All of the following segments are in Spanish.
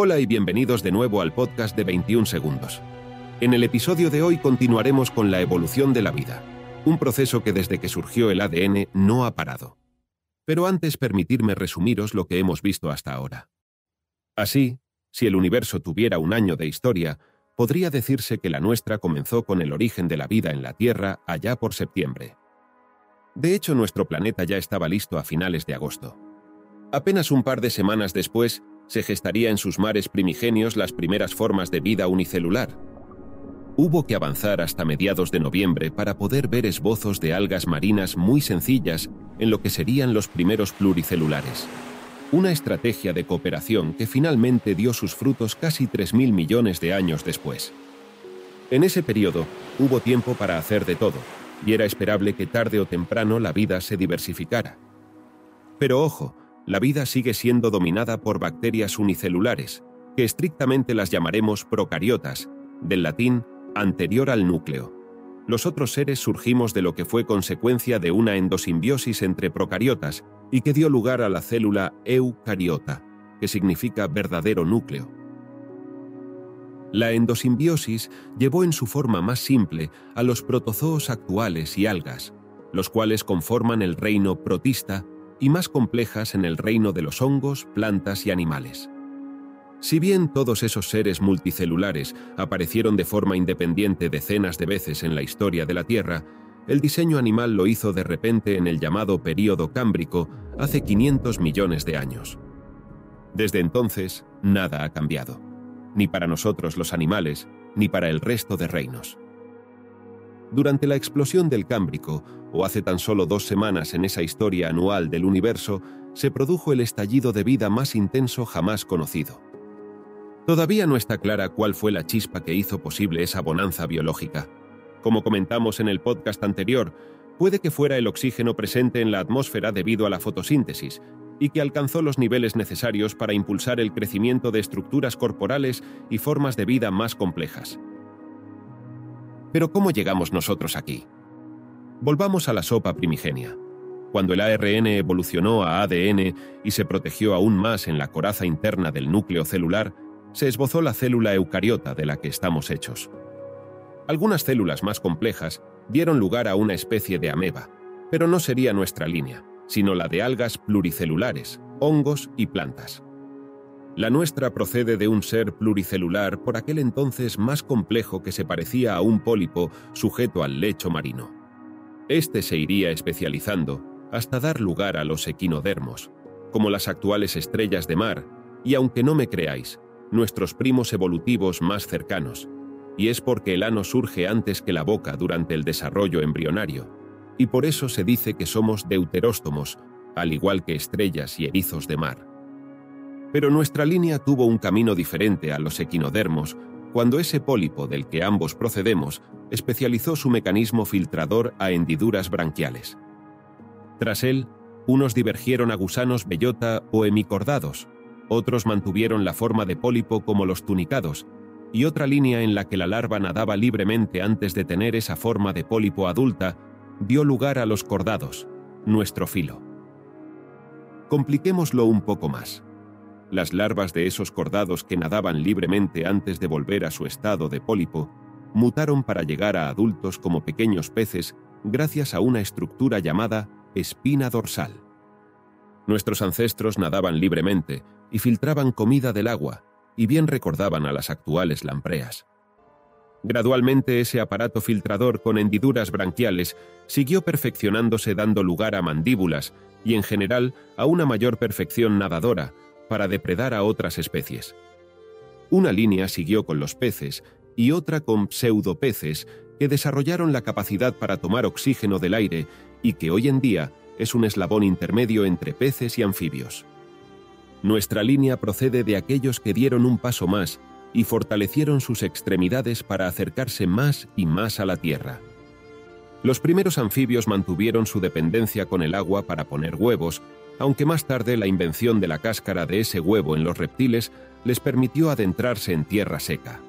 Hola y bienvenidos de nuevo al podcast de 21 segundos. En el episodio de hoy continuaremos con la evolución de la vida, un proceso que desde que surgió el ADN no ha parado. Pero antes permitirme resumiros lo que hemos visto hasta ahora. Así, si el universo tuviera un año de historia, podría decirse que la nuestra comenzó con el origen de la vida en la Tierra allá por septiembre. De hecho, nuestro planeta ya estaba listo a finales de agosto. Apenas un par de semanas después, se gestaría en sus mares primigenios las primeras formas de vida unicelular. Hubo que avanzar hasta mediados de noviembre para poder ver esbozos de algas marinas muy sencillas en lo que serían los primeros pluricelulares. Una estrategia de cooperación que finalmente dio sus frutos casi 3.000 millones de años después. En ese periodo hubo tiempo para hacer de todo, y era esperable que tarde o temprano la vida se diversificara. Pero ojo, la vida sigue siendo dominada por bacterias unicelulares, que estrictamente las llamaremos procariotas, del latín anterior al núcleo. Los otros seres surgimos de lo que fue consecuencia de una endosimbiosis entre procariotas y que dio lugar a la célula eucariota, que significa verdadero núcleo. La endosimbiosis llevó en su forma más simple a los protozoos actuales y algas, los cuales conforman el reino protista y más complejas en el reino de los hongos, plantas y animales. Si bien todos esos seres multicelulares aparecieron de forma independiente decenas de veces en la historia de la Tierra, el diseño animal lo hizo de repente en el llamado período cámbrico hace 500 millones de años. Desde entonces, nada ha cambiado, ni para nosotros los animales, ni para el resto de reinos. Durante la explosión del Cámbrico, o hace tan solo dos semanas en esa historia anual del universo, se produjo el estallido de vida más intenso jamás conocido. Todavía no está clara cuál fue la chispa que hizo posible esa bonanza biológica. Como comentamos en el podcast anterior, puede que fuera el oxígeno presente en la atmósfera debido a la fotosíntesis, y que alcanzó los niveles necesarios para impulsar el crecimiento de estructuras corporales y formas de vida más complejas. Pero ¿cómo llegamos nosotros aquí? Volvamos a la sopa primigenia. Cuando el ARN evolucionó a ADN y se protegió aún más en la coraza interna del núcleo celular, se esbozó la célula eucariota de la que estamos hechos. Algunas células más complejas dieron lugar a una especie de ameba, pero no sería nuestra línea, sino la de algas pluricelulares, hongos y plantas. La nuestra procede de un ser pluricelular por aquel entonces más complejo que se parecía a un pólipo sujeto al lecho marino. Este se iría especializando hasta dar lugar a los equinodermos, como las actuales estrellas de mar, y aunque no me creáis, nuestros primos evolutivos más cercanos, y es porque el ano surge antes que la boca durante el desarrollo embrionario, y por eso se dice que somos deuteróstomos, al igual que estrellas y erizos de mar. Pero nuestra línea tuvo un camino diferente a los equinodermos cuando ese pólipo del que ambos procedemos especializó su mecanismo filtrador a hendiduras branquiales. Tras él, unos divergieron a gusanos bellota o hemicordados, otros mantuvieron la forma de pólipo como los tunicados, y otra línea en la que la larva nadaba libremente antes de tener esa forma de pólipo adulta dio lugar a los cordados, nuestro filo. Compliquémoslo un poco más. Las larvas de esos cordados que nadaban libremente antes de volver a su estado de pólipo mutaron para llegar a adultos como pequeños peces gracias a una estructura llamada espina dorsal. Nuestros ancestros nadaban libremente y filtraban comida del agua, y bien recordaban a las actuales lampreas. Gradualmente ese aparato filtrador con hendiduras branquiales siguió perfeccionándose dando lugar a mandíbulas y en general a una mayor perfección nadadora, para depredar a otras especies. Una línea siguió con los peces y otra con pseudopeces que desarrollaron la capacidad para tomar oxígeno del aire y que hoy en día es un eslabón intermedio entre peces y anfibios. Nuestra línea procede de aquellos que dieron un paso más y fortalecieron sus extremidades para acercarse más y más a la tierra. Los primeros anfibios mantuvieron su dependencia con el agua para poner huevos aunque más tarde la invención de la cáscara de ese huevo en los reptiles les permitió adentrarse en tierra seca.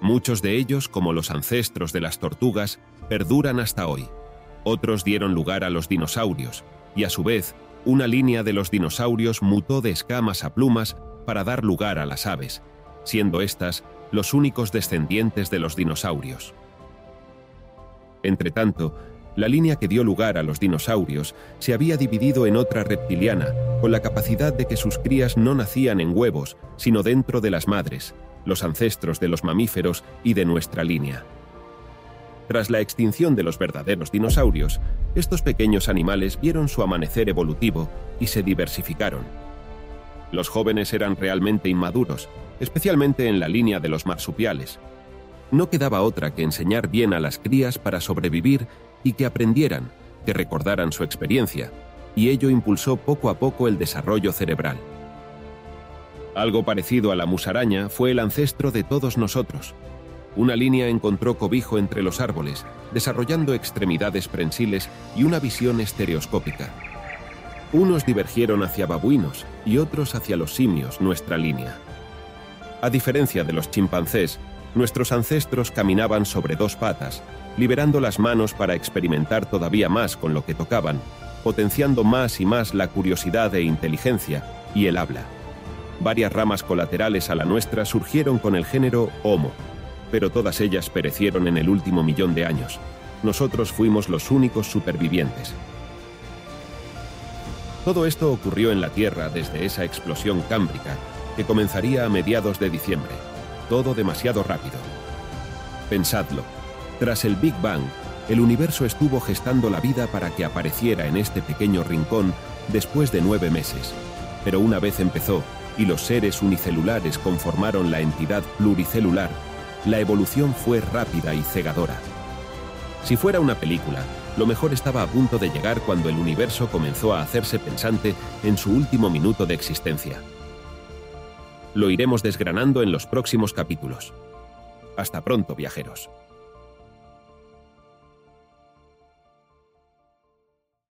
Muchos de ellos, como los ancestros de las tortugas, perduran hasta hoy. Otros dieron lugar a los dinosaurios, y a su vez, una línea de los dinosaurios mutó de escamas a plumas para dar lugar a las aves, siendo éstas los únicos descendientes de los dinosaurios. Entretanto, la línea que dio lugar a los dinosaurios se había dividido en otra reptiliana, con la capacidad de que sus crías no nacían en huevos, sino dentro de las madres, los ancestros de los mamíferos y de nuestra línea. Tras la extinción de los verdaderos dinosaurios, estos pequeños animales vieron su amanecer evolutivo y se diversificaron. Los jóvenes eran realmente inmaduros, especialmente en la línea de los marsupiales. No quedaba otra que enseñar bien a las crías para sobrevivir y que aprendieran, que recordaran su experiencia, y ello impulsó poco a poco el desarrollo cerebral. Algo parecido a la musaraña fue el ancestro de todos nosotros. Una línea encontró cobijo entre los árboles, desarrollando extremidades prensiles y una visión estereoscópica. Unos divergieron hacia babuinos y otros hacia los simios, nuestra línea. A diferencia de los chimpancés, nuestros ancestros caminaban sobre dos patas, liberando las manos para experimentar todavía más con lo que tocaban, potenciando más y más la curiosidad e inteligencia y el habla. Varias ramas colaterales a la nuestra surgieron con el género Homo, pero todas ellas perecieron en el último millón de años. Nosotros fuimos los únicos supervivientes. Todo esto ocurrió en la Tierra desde esa explosión cámbrica que comenzaría a mediados de diciembre. Todo demasiado rápido. Pensadlo. Tras el Big Bang, el universo estuvo gestando la vida para que apareciera en este pequeño rincón después de nueve meses. Pero una vez empezó y los seres unicelulares conformaron la entidad pluricelular, la evolución fue rápida y cegadora. Si fuera una película, lo mejor estaba a punto de llegar cuando el universo comenzó a hacerse pensante en su último minuto de existencia. Lo iremos desgranando en los próximos capítulos. Hasta pronto, viajeros.